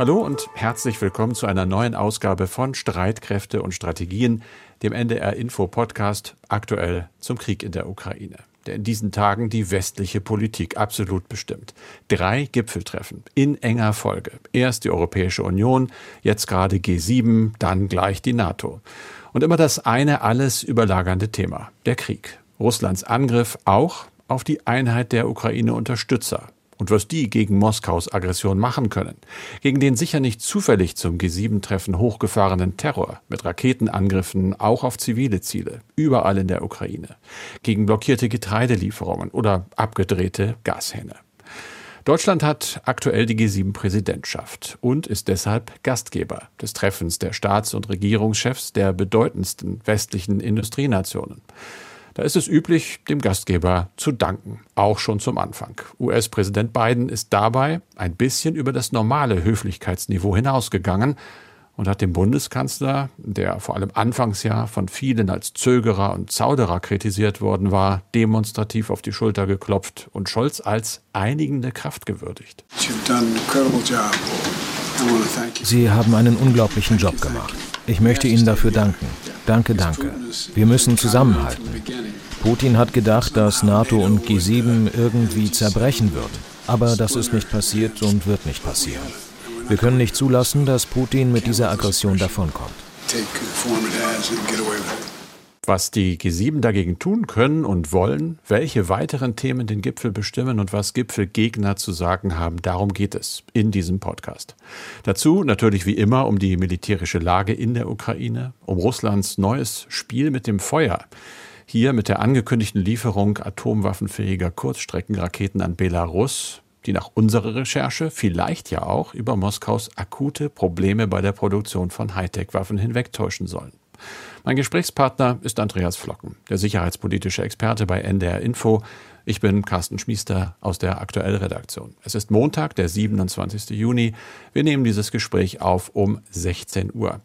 Hallo und herzlich willkommen zu einer neuen Ausgabe von Streitkräfte und Strategien, dem NDR Info Podcast aktuell zum Krieg in der Ukraine der in diesen Tagen die westliche Politik absolut bestimmt. Drei Gipfeltreffen in enger Folge. Erst die Europäische Union, jetzt gerade G7, dann gleich die NATO. Und immer das eine alles überlagernde Thema, der Krieg. Russlands Angriff auch auf die Einheit der Ukraine-Unterstützer und was die gegen Moskaus Aggression machen können. Gegen den sicher nicht zufällig zum G7-Treffen hochgefahrenen Terror mit Raketenangriffen auch auf zivile Ziele, überall in der Ukraine. Gegen blockierte Getreidelieferungen oder abgedrehte Gashähne. Deutschland hat aktuell die G7-Präsidentschaft und ist deshalb Gastgeber des Treffens der Staats- und Regierungschefs der bedeutendsten westlichen Industrienationen. Da ist es üblich, dem Gastgeber zu danken, auch schon zum Anfang. US-Präsident Biden ist dabei ein bisschen über das normale Höflichkeitsniveau hinausgegangen und hat dem Bundeskanzler, der vor allem anfangs ja von vielen als Zögerer und Zauderer kritisiert worden war, demonstrativ auf die Schulter geklopft und Scholz als einigende Kraft gewürdigt. Sie haben einen unglaublichen Job gemacht. Ich möchte Ihnen dafür danken. Danke, danke. Wir müssen zusammenhalten. Putin hat gedacht, dass NATO und G7 irgendwie zerbrechen würden. Aber das ist nicht passiert und wird nicht passieren. Wir können nicht zulassen, dass Putin mit dieser Aggression davonkommt was die G7 dagegen tun können und wollen, welche weiteren Themen den Gipfel bestimmen und was Gipfelgegner zu sagen haben, darum geht es in diesem Podcast. Dazu natürlich wie immer um die militärische Lage in der Ukraine, um Russlands neues Spiel mit dem Feuer. Hier mit der angekündigten Lieferung atomwaffenfähiger Kurzstreckenraketen an Belarus, die nach unserer Recherche vielleicht ja auch über Moskaus akute Probleme bei der Produktion von Hightech-Waffen hinwegtäuschen sollen. Mein Gesprächspartner ist Andreas Flocken, der sicherheitspolitische Experte bei NDR Info. Ich bin Carsten Schmiester aus der Aktuellredaktion. Es ist Montag, der 27. Juni. Wir nehmen dieses Gespräch auf um 16 Uhr.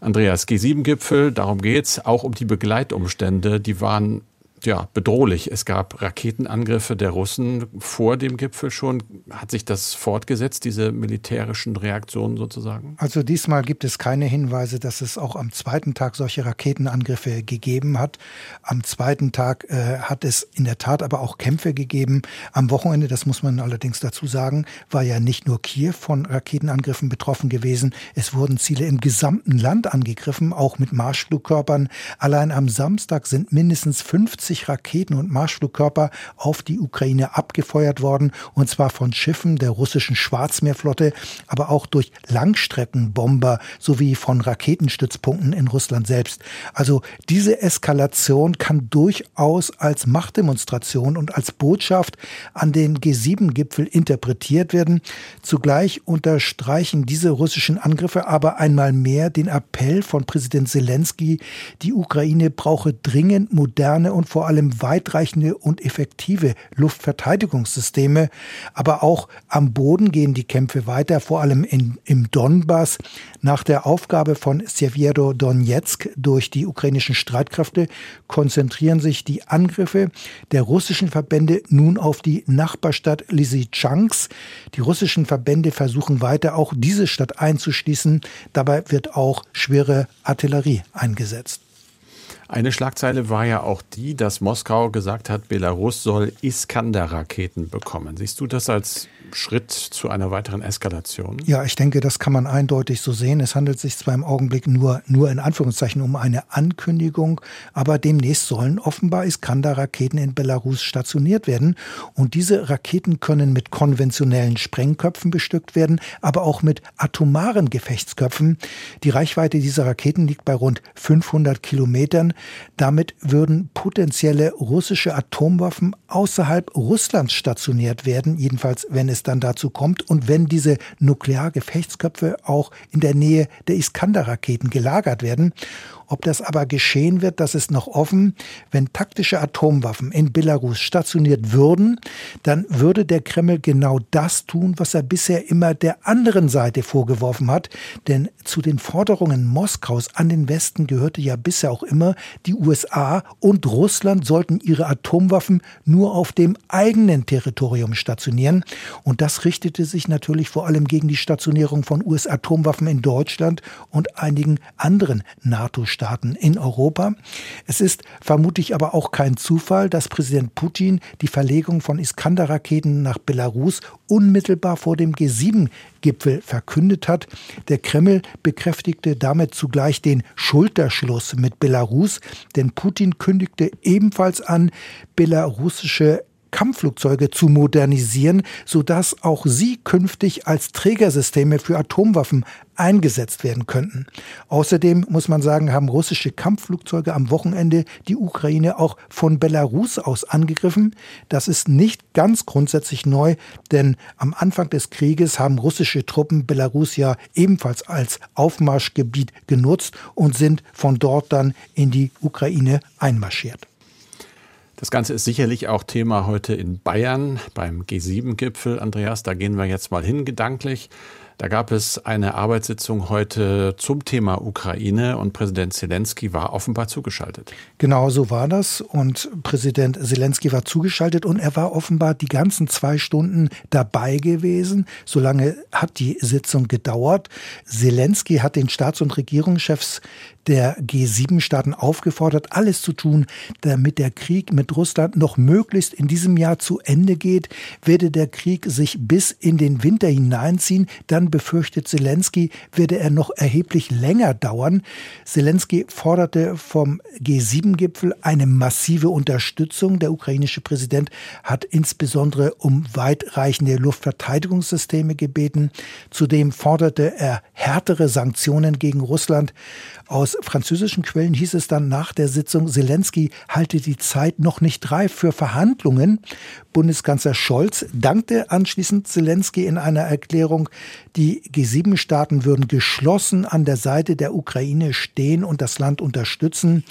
Andreas, G7-Gipfel, darum geht's, auch um die Begleitumstände, die waren ja, bedrohlich. Es gab Raketenangriffe der Russen vor dem Gipfel schon. Hat sich das fortgesetzt, diese militärischen Reaktionen sozusagen? Also diesmal gibt es keine Hinweise, dass es auch am zweiten Tag solche Raketenangriffe gegeben hat. Am zweiten Tag äh, hat es in der Tat aber auch Kämpfe gegeben. Am Wochenende, das muss man allerdings dazu sagen, war ja nicht nur Kiew von Raketenangriffen betroffen gewesen. Es wurden Ziele im gesamten Land angegriffen, auch mit Marschflugkörpern. Allein am Samstag sind mindestens 50 50 Raketen und Marschflugkörper auf die Ukraine abgefeuert worden, und zwar von Schiffen der russischen Schwarzmeerflotte, aber auch durch Langstreckenbomber sowie von Raketenstützpunkten in Russland selbst. Also diese Eskalation kann durchaus als Machtdemonstration und als Botschaft an den G7-Gipfel interpretiert werden. Zugleich unterstreichen diese russischen Angriffe aber einmal mehr den Appell von Präsident Zelensky, die Ukraine brauche dringend moderne und vor allem weitreichende und effektive Luftverteidigungssysteme. Aber auch am Boden gehen die Kämpfe weiter, vor allem in, im Donbass. Nach der Aufgabe von Severo Donetsk durch die ukrainischen Streitkräfte konzentrieren sich die Angriffe der russischen Verbände nun auf die Nachbarstadt Lysychansk. Die russischen Verbände versuchen weiter auch diese Stadt einzuschließen. Dabei wird auch schwere Artillerie eingesetzt. Eine Schlagzeile war ja auch die, dass Moskau gesagt hat, Belarus soll Iskander-Raketen bekommen. Siehst du das als Schritt zu einer weiteren Eskalation? Ja, ich denke, das kann man eindeutig so sehen. Es handelt sich zwar im Augenblick nur, nur in Anführungszeichen um eine Ankündigung, aber demnächst sollen offenbar Iskander-Raketen in Belarus stationiert werden. Und diese Raketen können mit konventionellen Sprengköpfen bestückt werden, aber auch mit atomaren Gefechtsköpfen. Die Reichweite dieser Raketen liegt bei rund 500 Kilometern. Damit würden potenzielle russische Atomwaffen außerhalb Russlands stationiert werden, jedenfalls wenn es dann dazu kommt und wenn diese Nukleargefechtsköpfe auch in der Nähe der Iskander-Raketen gelagert werden. Ob das aber geschehen wird, das ist noch offen. Wenn taktische Atomwaffen in Belarus stationiert würden, dann würde der Kreml genau das tun, was er bisher immer der anderen Seite vorgeworfen hat. Denn zu den Forderungen Moskaus an den Westen gehörte ja bisher auch immer, die USA und Russland sollten ihre Atomwaffen nur auf dem eigenen Territorium stationieren. Und das richtete sich natürlich vor allem gegen die Stationierung von US-Atomwaffen in Deutschland und einigen anderen NATO-Staaten in Europa. Es ist vermutlich aber auch kein Zufall, dass Präsident Putin die Verlegung von Iskander-Raketen nach Belarus unmittelbar vor dem G7-Gipfel verkündet hat. Der Kreml bekräftigte damit zugleich den Schulterschluss mit Belarus, denn Putin kündigte ebenfalls an, belarussische Kampfflugzeuge zu modernisieren, sodass auch sie künftig als Trägersysteme für Atomwaffen eingesetzt werden könnten. Außerdem muss man sagen, haben russische Kampfflugzeuge am Wochenende die Ukraine auch von Belarus aus angegriffen. Das ist nicht ganz grundsätzlich neu, denn am Anfang des Krieges haben russische Truppen Belarus ja ebenfalls als Aufmarschgebiet genutzt und sind von dort dann in die Ukraine einmarschiert. Das Ganze ist sicherlich auch Thema heute in Bayern beim G7-Gipfel. Andreas, da gehen wir jetzt mal hin gedanklich. Da gab es eine Arbeitssitzung heute zum Thema Ukraine und Präsident Zelensky war offenbar zugeschaltet. Genau so war das und Präsident Zelensky war zugeschaltet und er war offenbar die ganzen zwei Stunden dabei gewesen. So lange hat die Sitzung gedauert. Zelensky hat den Staats- und Regierungschefs der G7-Staaten aufgefordert, alles zu tun, damit der Krieg mit Russland noch möglichst in diesem Jahr zu Ende geht. Werde der Krieg sich bis in den Winter hineinziehen, dann befürchtet Zelensky, werde er noch erheblich länger dauern. Zelensky forderte vom G7-Gipfel eine massive Unterstützung. Der ukrainische Präsident hat insbesondere um weitreichende Luftverteidigungssysteme gebeten. Zudem forderte er härtere Sanktionen gegen Russland. Aus französischen Quellen hieß es dann nach der Sitzung, Zelensky halte die Zeit noch nicht reif für Verhandlungen. Bundeskanzler Scholz dankte anschließend Zelensky in einer Erklärung, die G7-Staaten würden geschlossen an der Seite der Ukraine stehen und das Land unterstützen.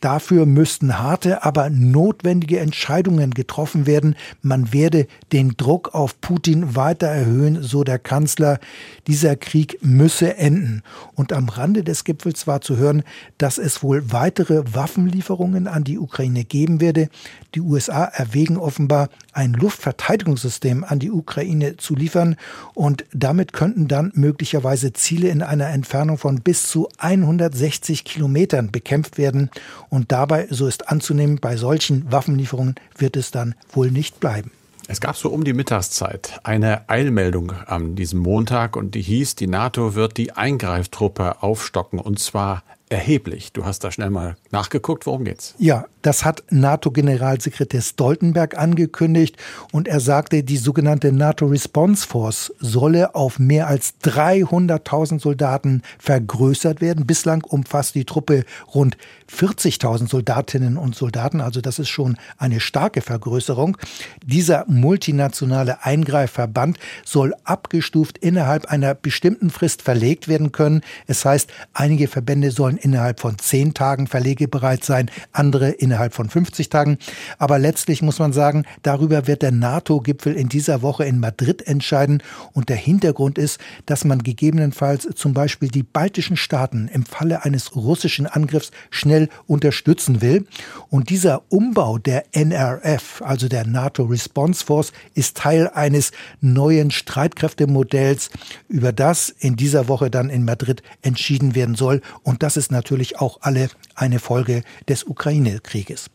Dafür müssten harte, aber notwendige Entscheidungen getroffen werden. Man werde den Druck auf Putin weiter erhöhen, so der Kanzler. Dieser Krieg müsse enden. Und am Rande des Gipfels war zu hören, dass es wohl weitere Waffenlieferungen an die Ukraine geben werde. Die USA erwägen offenbar, ein Luftverteidigungssystem an die Ukraine zu liefern und damit könnten dann möglicherweise Ziele in einer Entfernung von bis zu 160 Kilometern bekämpft werden. Und dabei, so ist anzunehmen, bei solchen Waffenlieferungen wird es dann wohl nicht bleiben. Es gab so um die Mittagszeit eine Eilmeldung an diesem Montag und die hieß, die NATO wird die Eingreiftruppe aufstocken und zwar erheblich. Du hast da schnell mal nachgeguckt, worum geht's? Ja, das hat NATO-Generalsekretär Stoltenberg angekündigt und er sagte, die sogenannte NATO Response Force solle auf mehr als 300.000 Soldaten vergrößert werden. Bislang umfasst die Truppe rund 40.000 Soldatinnen und Soldaten, also das ist schon eine starke Vergrößerung. Dieser multinationale Eingreifverband soll abgestuft innerhalb einer bestimmten Frist verlegt werden können. Es heißt, einige Verbände sollen innerhalb von zehn Tagen verlegebereit sein, andere innerhalb von 50 Tagen. Aber letztlich muss man sagen, darüber wird der NATO-Gipfel in dieser Woche in Madrid entscheiden. Und der Hintergrund ist, dass man gegebenenfalls zum Beispiel die baltischen Staaten im Falle eines russischen Angriffs schnell unterstützen will. Und dieser Umbau der NRF, also der NATO Response Force, ist Teil eines neuen Streitkräftemodells, über das in dieser Woche dann in Madrid entschieden werden soll. Und das ist natürlich auch alle eine Folge des Ukraine-Krieges.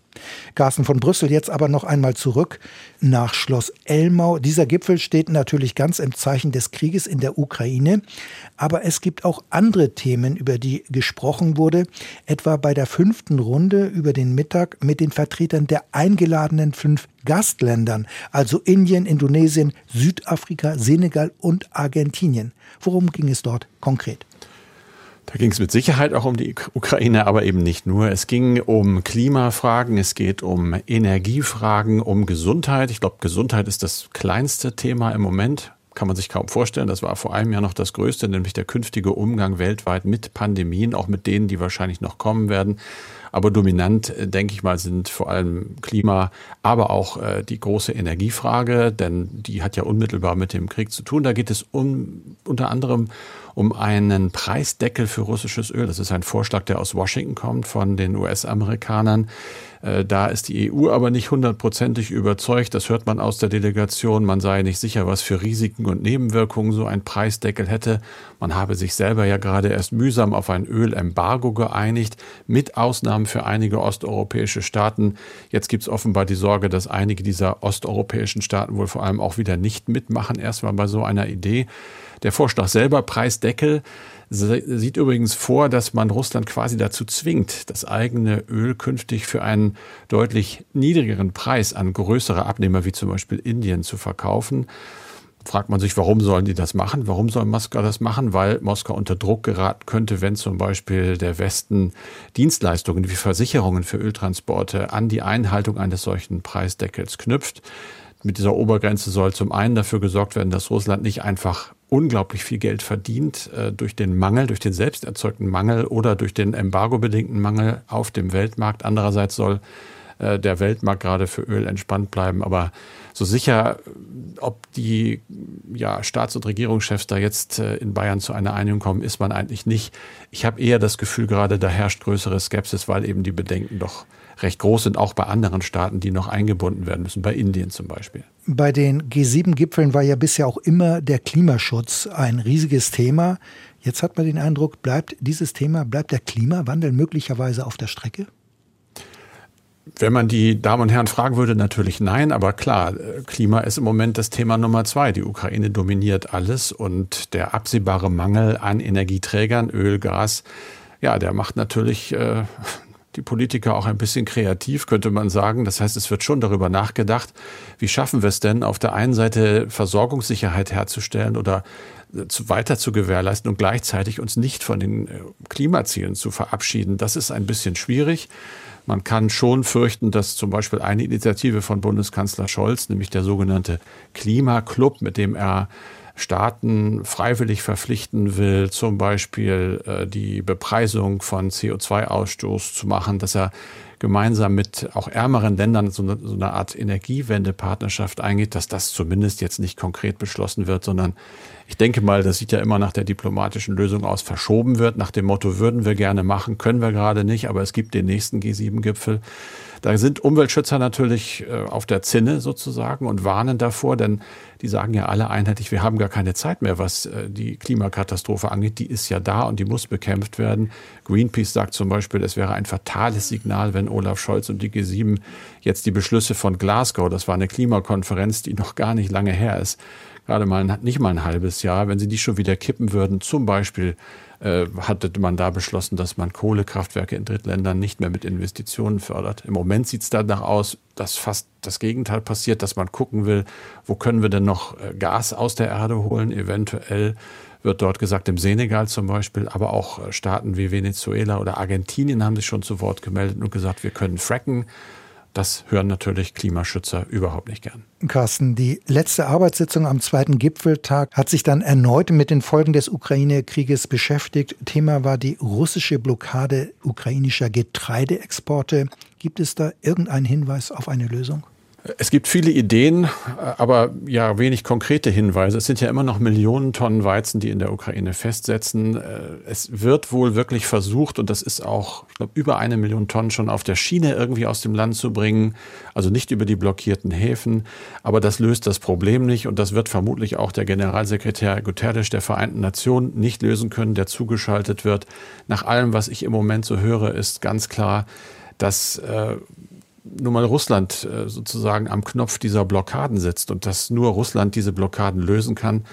Carsten von Brüssel jetzt aber noch einmal zurück nach Schloss Elmau. Dieser Gipfel steht natürlich ganz im Zeichen des Krieges in der Ukraine, aber es gibt auch andere Themen, über die gesprochen wurde, etwa bei der fünften Runde über den Mittag mit den Vertretern der eingeladenen fünf Gastländern, also Indien, Indonesien, Südafrika, Senegal und Argentinien. Worum ging es dort konkret? Da ging es mit Sicherheit auch um die Ukraine, aber eben nicht nur. Es ging um Klimafragen, es geht um Energiefragen, um Gesundheit. Ich glaube, Gesundheit ist das kleinste Thema im Moment. kann man sich kaum vorstellen. Das war vor einem Jahr noch das Größte, nämlich der künftige Umgang weltweit mit Pandemien, auch mit denen, die wahrscheinlich noch kommen werden. Aber dominant, äh, denke ich mal, sind vor allem Klima, aber auch äh, die große Energiefrage, denn die hat ja unmittelbar mit dem Krieg zu tun. Da geht es um, unter anderem um einen Preisdeckel für russisches Öl. Das ist ein Vorschlag, der aus Washington kommt von den US-Amerikanern. Äh, da ist die EU aber nicht hundertprozentig überzeugt. Das hört man aus der Delegation. Man sei nicht sicher, was für Risiken und Nebenwirkungen so ein Preisdeckel hätte. Man habe sich selber ja gerade erst mühsam auf ein Ölembargo geeinigt, mit Ausnahmen für einige osteuropäische Staaten. Jetzt gibt es offenbar die Sorge, dass einige dieser osteuropäischen Staaten wohl vor allem auch wieder nicht mitmachen, erstmal bei so einer Idee. Der Vorschlag selber, Preisdeckel, sieht übrigens vor, dass man Russland quasi dazu zwingt, das eigene Öl künftig für einen deutlich niedrigeren Preis an größere Abnehmer wie zum Beispiel Indien zu verkaufen. Fragt man sich, warum sollen die das machen? Warum soll Moskau das machen? Weil Moskau unter Druck geraten könnte, wenn zum Beispiel der Westen Dienstleistungen wie Versicherungen für Öltransporte an die Einhaltung eines solchen Preisdeckels knüpft. Mit dieser Obergrenze soll zum einen dafür gesorgt werden, dass Russland nicht einfach unglaublich viel Geld verdient äh, durch den Mangel, durch den selbst erzeugten Mangel oder durch den embargo-bedingten Mangel auf dem Weltmarkt. Andererseits soll äh, der Weltmarkt gerade für Öl entspannt bleiben. Aber so sicher, ob die ja, Staats- und Regierungschefs da jetzt äh, in Bayern zu einer Einigung kommen, ist man eigentlich nicht. Ich habe eher das Gefühl, gerade da herrscht größere Skepsis, weil eben die Bedenken doch recht groß sind, auch bei anderen Staaten, die noch eingebunden werden müssen, bei Indien zum Beispiel. Bei den G7-Gipfeln war ja bisher auch immer der Klimaschutz ein riesiges Thema. Jetzt hat man den Eindruck, bleibt dieses Thema, bleibt der Klimawandel möglicherweise auf der Strecke? Wenn man die Damen und Herren fragen würde, natürlich nein, aber klar, Klima ist im Moment das Thema Nummer zwei. Die Ukraine dominiert alles und der absehbare Mangel an Energieträgern, Öl, Gas, ja, der macht natürlich äh, die Politiker auch ein bisschen kreativ, könnte man sagen. Das heißt, es wird schon darüber nachgedacht, wie schaffen wir es denn, auf der einen Seite Versorgungssicherheit herzustellen oder äh, weiter zu gewährleisten und gleichzeitig uns nicht von den äh, Klimazielen zu verabschieden. Das ist ein bisschen schwierig. Man kann schon fürchten, dass zum Beispiel eine Initiative von Bundeskanzler Scholz, nämlich der sogenannte Klimaclub, mit dem er Staaten freiwillig verpflichten will, zum Beispiel äh, die Bepreisung von CO2-Ausstoß zu machen, dass er gemeinsam mit auch ärmeren Ländern so eine, so eine Art Energiewendepartnerschaft eingeht, dass das zumindest jetzt nicht konkret beschlossen wird, sondern ich denke mal, das sieht ja immer nach der diplomatischen Lösung aus, verschoben wird, nach dem Motto, würden wir gerne machen, können wir gerade nicht, aber es gibt den nächsten G7-Gipfel. Da sind Umweltschützer natürlich äh, auf der Zinne sozusagen und warnen davor, denn die sagen ja alle einheitlich, wir haben gar keine Zeit mehr, was äh, die Klimakatastrophe angeht. Die ist ja da und die muss bekämpft werden. Greenpeace sagt zum Beispiel, es wäre ein fatales Signal, wenn Olaf Scholz und die G7 jetzt die Beschlüsse von Glasgow, das war eine Klimakonferenz, die noch gar nicht lange her ist, gerade mal nicht mal ein halbes Jahr, wenn sie die schon wieder kippen würden, zum Beispiel äh, hatte man da beschlossen, dass man Kohlekraftwerke in Drittländern nicht mehr mit Investitionen fördert. Im Moment sieht es danach aus, dass fast das Gegenteil passiert, dass man gucken will, wo können wir denn noch äh, Gas aus der Erde holen, eventuell wird dort gesagt, im Senegal zum Beispiel, aber auch äh, Staaten wie Venezuela oder Argentinien haben sich schon zu Wort gemeldet und gesagt, wir können fracken. Das hören natürlich Klimaschützer überhaupt nicht gern. Carsten, die letzte Arbeitssitzung am zweiten Gipfeltag hat sich dann erneut mit den Folgen des Ukraine-Krieges beschäftigt. Thema war die russische Blockade ukrainischer Getreideexporte. Gibt es da irgendeinen Hinweis auf eine Lösung? Es gibt viele Ideen, aber ja wenig konkrete Hinweise. Es sind ja immer noch Millionen Tonnen Weizen, die in der Ukraine festsetzen. Äh, es wird wohl wirklich versucht, und das ist auch, ich glaube, über eine Million Tonnen schon auf der Schiene irgendwie aus dem Land zu bringen. Also nicht über die blockierten Häfen. Aber das löst das Problem nicht. Und das wird vermutlich auch der Generalsekretär Guterres der Vereinten Nationen nicht lösen können, der zugeschaltet wird. Nach allem, was ich im Moment so höre, ist ganz klar, dass äh, nun mal Russland äh, sozusagen am Knopf dieser Blockaden sitzt und dass nur Russland diese Blockaden lösen kann.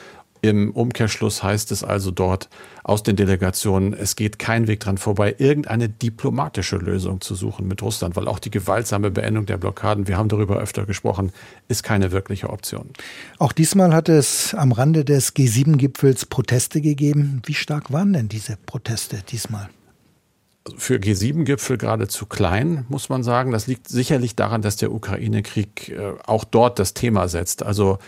Im Umkehrschluss heißt es also dort aus den Delegationen, es geht kein Weg dran vorbei, irgendeine diplomatische Lösung zu suchen mit Russland, weil auch die gewaltsame Beendung der Blockaden, wir haben darüber öfter gesprochen, ist keine wirkliche Option. Auch diesmal hat es am Rande des G7-Gipfels Proteste gegeben. Wie stark waren denn diese Proteste diesmal? Für G7-Gipfel geradezu klein, muss man sagen. Das liegt sicherlich daran, dass der Ukraine-Krieg äh, auch dort das Thema setzt. Also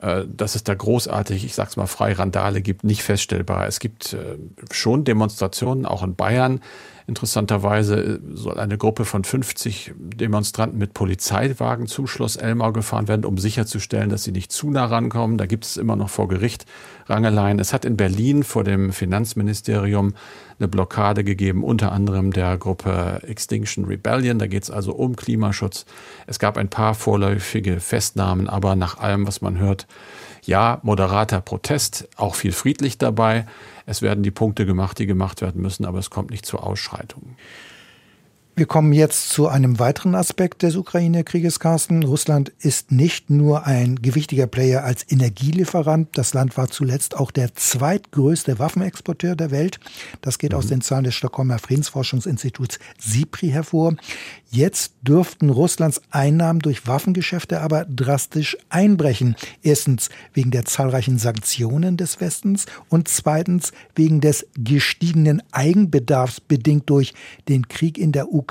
äh, dass es da großartig, ich sag's mal frei, Randale gibt, nicht feststellbar. Es gibt äh, schon Demonstrationen, auch in Bayern, Interessanterweise soll eine Gruppe von 50 Demonstranten mit Polizeiwagen zum Schloss Elmau gefahren werden, um sicherzustellen, dass sie nicht zu nah rankommen. Da gibt es immer noch vor Gericht Rangeleien. Es hat in Berlin vor dem Finanzministerium eine Blockade gegeben, unter anderem der Gruppe Extinction Rebellion. Da geht es also um Klimaschutz. Es gab ein paar vorläufige Festnahmen, aber nach allem, was man hört, ja, moderater Protest, auch viel friedlich dabei. Es werden die Punkte gemacht, die gemacht werden müssen, aber es kommt nicht zu Ausschreitungen. Wir kommen jetzt zu einem weiteren Aspekt des Ukraine-Krieges, Carsten. Russland ist nicht nur ein gewichtiger Player als Energielieferant. Das Land war zuletzt auch der zweitgrößte Waffenexporteur der Welt. Das geht mhm. aus den Zahlen des Stockholmer Friedensforschungsinstituts SIPRI hervor. Jetzt dürften Russlands Einnahmen durch Waffengeschäfte aber drastisch einbrechen. Erstens wegen der zahlreichen Sanktionen des Westens und zweitens wegen des gestiegenen Eigenbedarfs bedingt durch den Krieg in der Ukraine.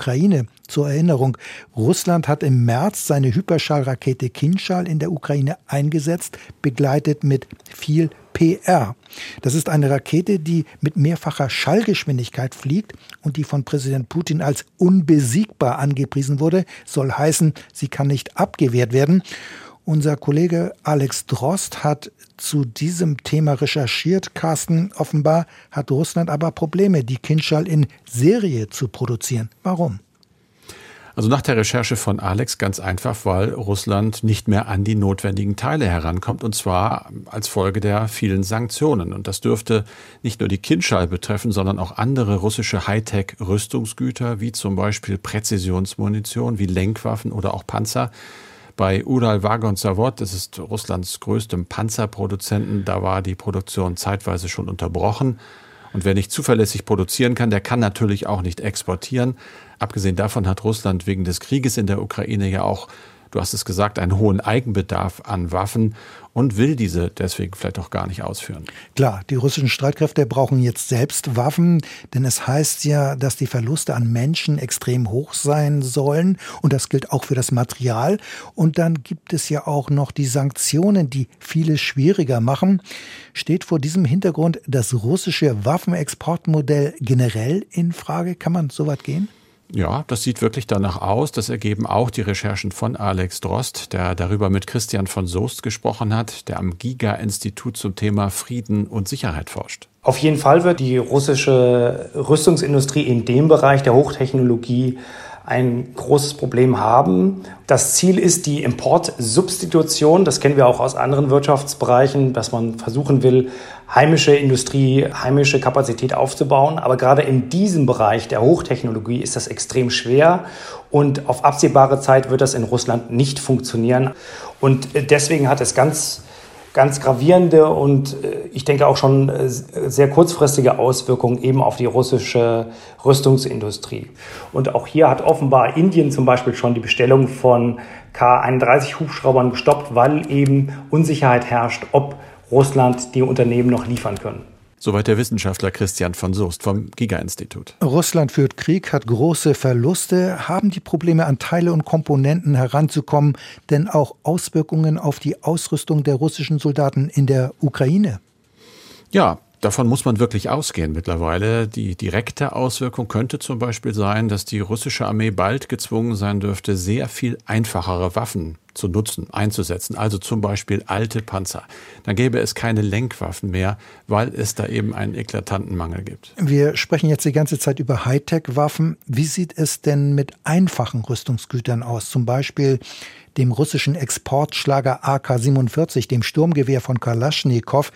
Zur Erinnerung, Russland hat im März seine Hyperschallrakete Kinschal in der Ukraine eingesetzt, begleitet mit viel PR. Das ist eine Rakete, die mit mehrfacher Schallgeschwindigkeit fliegt und die von Präsident Putin als unbesiegbar angepriesen wurde, soll heißen, sie kann nicht abgewehrt werden. Unser Kollege Alex Drost hat zu diesem Thema recherchiert. Carsten, offenbar hat Russland aber Probleme, die Kinschall in Serie zu produzieren. Warum? Also nach der Recherche von Alex ganz einfach, weil Russland nicht mehr an die notwendigen Teile herankommt und zwar als Folge der vielen Sanktionen. Und das dürfte nicht nur die Kinschall betreffen, sondern auch andere russische Hightech-Rüstungsgüter wie zum Beispiel Präzisionsmunition, wie Lenkwaffen oder auch Panzer. Bei Ural Vagon Zavod, das ist Russlands größtem Panzerproduzenten, da war die Produktion zeitweise schon unterbrochen. Und wer nicht zuverlässig produzieren kann, der kann natürlich auch nicht exportieren. Abgesehen davon hat Russland wegen des Krieges in der Ukraine ja auch, du hast es gesagt, einen hohen Eigenbedarf an Waffen und will diese deswegen vielleicht auch gar nicht ausführen. Klar, die russischen Streitkräfte brauchen jetzt selbst Waffen, denn es heißt ja, dass die Verluste an Menschen extrem hoch sein sollen und das gilt auch für das Material. Und dann gibt es ja auch noch die Sanktionen, die vieles schwieriger machen. Steht vor diesem Hintergrund das russische Waffenexportmodell generell in Frage? Kann man so weit gehen? Ja, das sieht wirklich danach aus. Das ergeben auch die Recherchen von Alex Drost, der darüber mit Christian von Soest gesprochen hat, der am Giga-Institut zum Thema Frieden und Sicherheit forscht. Auf jeden Fall wird die russische Rüstungsindustrie in dem Bereich der Hochtechnologie ein großes Problem haben. Das Ziel ist die Importsubstitution. Das kennen wir auch aus anderen Wirtschaftsbereichen, dass man versuchen will, heimische Industrie, heimische Kapazität aufzubauen. Aber gerade in diesem Bereich der Hochtechnologie ist das extrem schwer und auf absehbare Zeit wird das in Russland nicht funktionieren. Und deswegen hat es ganz ganz gravierende und äh, ich denke auch schon äh, sehr kurzfristige Auswirkungen eben auf die russische Rüstungsindustrie. Und auch hier hat offenbar Indien zum Beispiel schon die Bestellung von K-31 Hubschraubern gestoppt, weil eben Unsicherheit herrscht, ob Russland die Unternehmen noch liefern können. Soweit der Wissenschaftler Christian von Soest vom Giga-Institut. Russland führt Krieg, hat große Verluste. Haben die Probleme, an Teile und Komponenten heranzukommen, denn auch Auswirkungen auf die Ausrüstung der russischen Soldaten in der Ukraine? Ja, Davon muss man wirklich ausgehen mittlerweile. Die direkte Auswirkung könnte zum Beispiel sein, dass die russische Armee bald gezwungen sein dürfte, sehr viel einfachere Waffen zu nutzen, einzusetzen. Also zum Beispiel alte Panzer. Dann gäbe es keine Lenkwaffen mehr, weil es da eben einen eklatanten Mangel gibt. Wir sprechen jetzt die ganze Zeit über Hightech-Waffen. Wie sieht es denn mit einfachen Rüstungsgütern aus? Zum Beispiel dem russischen Exportschlager AK-47, dem Sturmgewehr von Kalaschnikow,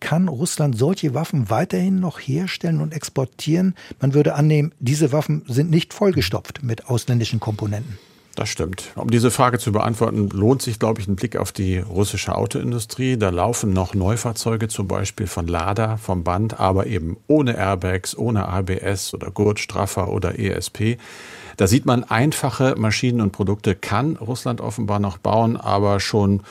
kann Russland solche Waffen weiterhin noch herstellen und exportieren? Man würde annehmen, diese Waffen sind nicht vollgestopft mit ausländischen Komponenten. Das stimmt. Um diese Frage zu beantworten, lohnt sich, glaube ich, ein Blick auf die russische Autoindustrie. Da laufen noch Neufahrzeuge, zum Beispiel von Lada vom Band, aber eben ohne Airbags, ohne ABS oder Gurtstraffer oder ESP. Da sieht man, einfache Maschinen und Produkte kann Russland offenbar noch bauen, aber schon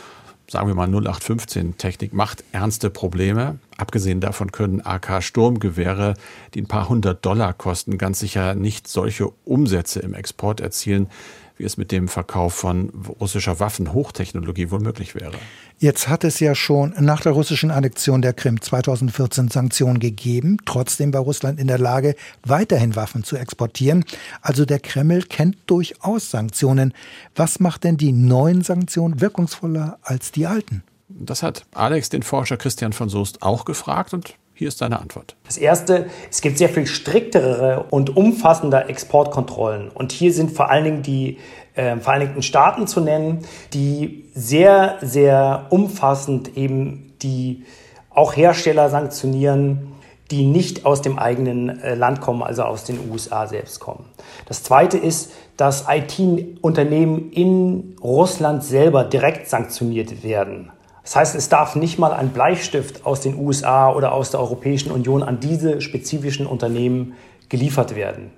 sagen wir mal 0815-Technik macht ernste Probleme. Abgesehen davon können AK-Sturmgewehre, die ein paar hundert Dollar kosten, ganz sicher nicht solche Umsätze im Export erzielen wie es mit dem Verkauf von russischer Waffenhochtechnologie wohl möglich wäre. Jetzt hat es ja schon nach der russischen Annexion der Krim 2014 Sanktionen gegeben. Trotzdem war Russland in der Lage, weiterhin Waffen zu exportieren. Also der Kreml kennt durchaus Sanktionen. Was macht denn die neuen Sanktionen wirkungsvoller als die alten? Das hat Alex den Forscher Christian von Soest auch gefragt und hier ist seine Antwort. Das erste, es gibt sehr viel striktere und umfassender Exportkontrollen. Und hier sind vor allen Dingen die äh, Vereinigten Staaten zu nennen, die sehr, sehr umfassend eben die auch Hersteller sanktionieren, die nicht aus dem eigenen äh, Land kommen, also aus den USA selbst kommen. Das Zweite ist, dass IT-Unternehmen in Russland selber direkt sanktioniert werden. Das heißt, es darf nicht mal ein Bleistift aus den USA oder aus der Europäischen Union an diese spezifischen Unternehmen geliefert werden.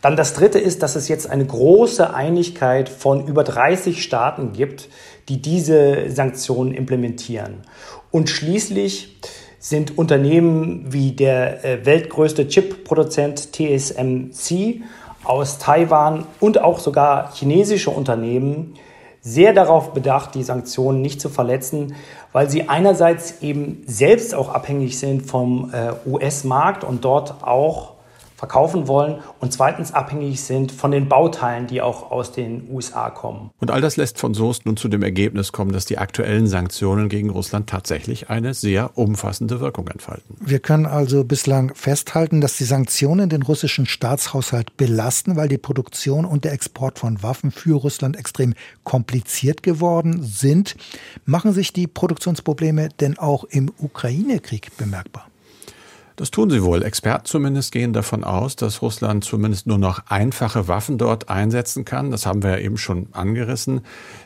Dann das Dritte ist, dass es jetzt eine große Einigkeit von über 30 Staaten gibt, die diese Sanktionen implementieren. Und schließlich sind Unternehmen wie der äh, weltgrößte Chip-Produzent TSMC aus Taiwan und auch sogar chinesische Unternehmen sehr darauf bedacht, die Sanktionen nicht zu verletzen, weil sie einerseits eben selbst auch abhängig sind vom äh, US-Markt und dort auch verkaufen wollen und zweitens abhängig sind von den Bauteilen, die auch aus den USA kommen. Und all das lässt von Soest nun zu dem Ergebnis kommen, dass die aktuellen Sanktionen gegen Russland tatsächlich eine sehr umfassende Wirkung entfalten. Wir können also bislang festhalten, dass die Sanktionen den russischen Staatshaushalt belasten, weil die Produktion und der Export von Waffen für Russland extrem kompliziert geworden sind. Machen sich die Produktionsprobleme denn auch im Ukraine-Krieg bemerkbar? Das tun sie wohl. Experten zumindest gehen davon aus, dass Russland zumindest nur noch einfache Waffen dort einsetzen kann. Das haben wir ja eben schon angerissen.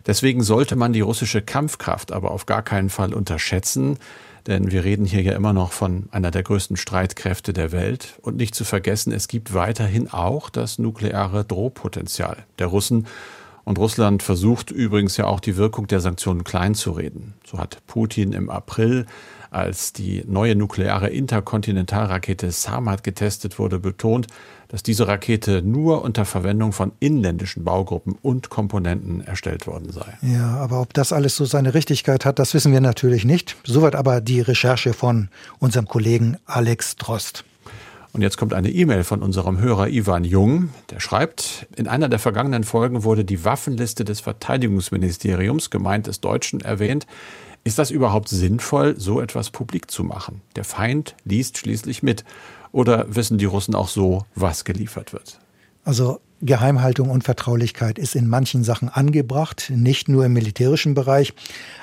Deswegen sollte man die russische Kampfkraft aber auf gar keinen Fall unterschätzen. Denn wir reden hier ja immer noch von einer der größten Streitkräfte der Welt. Und nicht zu vergessen, es gibt weiterhin auch das nukleare Drohpotenzial der Russen. Und Russland versucht übrigens ja auch die Wirkung der Sanktionen kleinzureden. So hat Putin im April als die neue nukleare Interkontinentalrakete Samad getestet wurde, betont, dass diese Rakete nur unter Verwendung von inländischen Baugruppen und Komponenten erstellt worden sei. Ja, aber ob das alles so seine Richtigkeit hat, das wissen wir natürlich nicht. Soweit aber die Recherche von unserem Kollegen Alex Drost. Und jetzt kommt eine E-Mail von unserem Hörer Ivan Jung, der schreibt, in einer der vergangenen Folgen wurde die Waffenliste des Verteidigungsministeriums, gemeint des Deutschen, erwähnt. Ist das überhaupt sinnvoll, so etwas publik zu machen? Der Feind liest schließlich mit. Oder wissen die Russen auch so, was geliefert wird? Also Geheimhaltung und Vertraulichkeit ist in manchen Sachen angebracht, nicht nur im militärischen Bereich.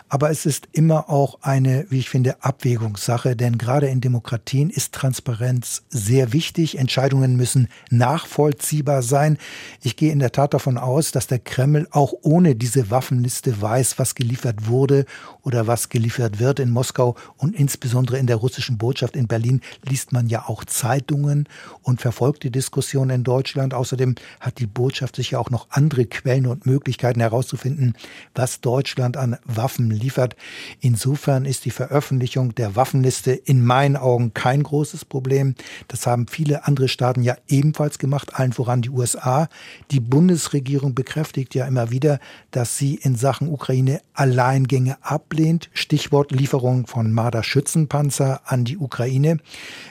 Aber es ist immer auch eine, wie ich finde, Abwägungssache, denn gerade in Demokratien ist Transparenz sehr wichtig. Entscheidungen müssen nachvollziehbar sein. Ich gehe in der Tat davon aus, dass der Kreml auch ohne diese Waffenliste weiß, was geliefert wurde oder was geliefert wird in Moskau und insbesondere in der russischen Botschaft in Berlin liest man ja auch Zeitungen und verfolgt die Diskussion in Deutschland. Außerdem hat die Botschaft sicher auch noch andere Quellen und Möglichkeiten herauszufinden, was Deutschland an Waffen liefert. Insofern ist die Veröffentlichung der Waffenliste in meinen Augen kein großes Problem. Das haben viele andere Staaten ja ebenfalls gemacht, allen voran die USA. Die Bundesregierung bekräftigt ja immer wieder, dass sie in Sachen Ukraine Alleingänge ablehnt. Stichwort Lieferung von Marder-Schützenpanzer an die Ukraine.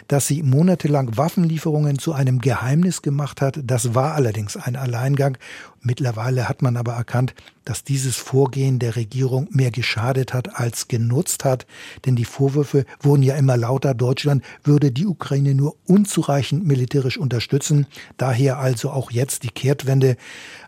Dass sie monatelang Waffenlieferungen zu einem Geheimnis gemacht hat, das war allerdings ein Alleingang. Mittlerweile hat man aber erkannt, dass dieses Vorgehen der Regierung mehr geschadet hat als genutzt hat, denn die Vorwürfe wurden ja immer lauter, Deutschland würde die Ukraine nur unzureichend militärisch unterstützen. Daher also auch jetzt die Kehrtwende.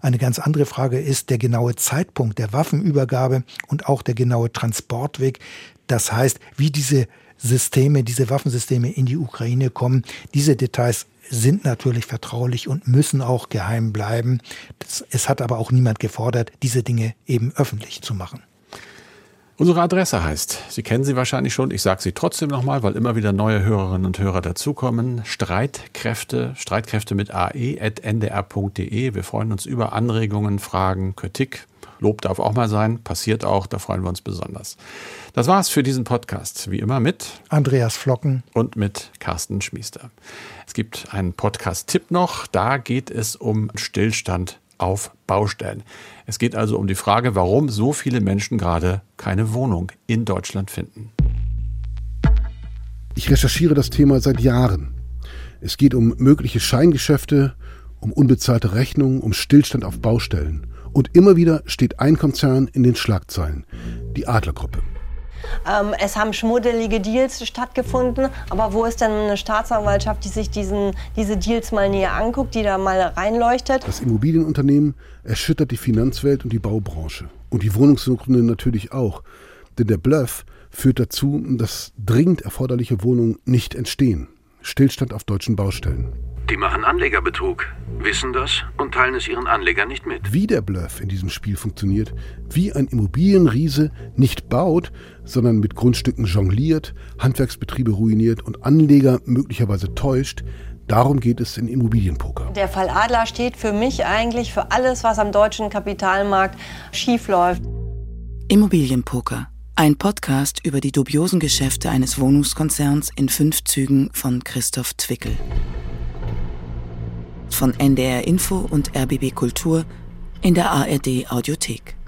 Eine ganz andere Frage ist der genaue Zeitpunkt der Waffenübergabe und auch der genaue Transportweg. Das heißt, wie diese Systeme, diese Waffensysteme in die Ukraine kommen. Diese Details sind natürlich vertraulich und müssen auch geheim bleiben. Das, es hat aber auch niemand gefordert, diese Dinge eben öffentlich zu machen. Unsere Adresse heißt, Sie kennen sie wahrscheinlich schon, ich sage sie trotzdem nochmal, weil immer wieder neue Hörerinnen und Hörer dazukommen. Streitkräfte, Streitkräfte mit ae.ndr.de. Wir freuen uns über Anregungen, Fragen, Kritik. Lob darf auch mal sein, passiert auch, da freuen wir uns besonders. Das war's für diesen Podcast. Wie immer mit Andreas Flocken und mit Carsten Schmiester. Es gibt einen Podcast-Tipp noch. Da geht es um Stillstand auf Baustellen. Es geht also um die Frage, warum so viele Menschen gerade keine Wohnung in Deutschland finden. Ich recherchiere das Thema seit Jahren. Es geht um mögliche Scheingeschäfte, um unbezahlte Rechnungen, um Stillstand auf Baustellen. Und immer wieder steht ein Konzern in den Schlagzeilen, die Adlergruppe. Ähm, es haben schmuddelige Deals stattgefunden, aber wo ist denn eine Staatsanwaltschaft, die sich diesen, diese Deals mal näher anguckt, die da mal reinleuchtet? Das Immobilienunternehmen erschüttert die Finanzwelt und die Baubranche. Und die Wohnungssuchenden natürlich auch. Denn der Bluff führt dazu, dass dringend erforderliche Wohnungen nicht entstehen. Stillstand auf deutschen Baustellen. Die machen Anlegerbetrug, wissen das und teilen es ihren Anlegern nicht mit. Wie der Bluff in diesem Spiel funktioniert, wie ein Immobilienriese nicht baut, sondern mit Grundstücken jongliert, Handwerksbetriebe ruiniert und Anleger möglicherweise täuscht, darum geht es in Immobilienpoker. Der Fall Adler steht für mich eigentlich für alles, was am deutschen Kapitalmarkt schiefläuft. Immobilienpoker. Ein Podcast über die dubiosen Geschäfte eines Wohnungskonzerns in fünf Zügen von Christoph Zwickel von NDR Info und RBB Kultur in der ARD Audiothek.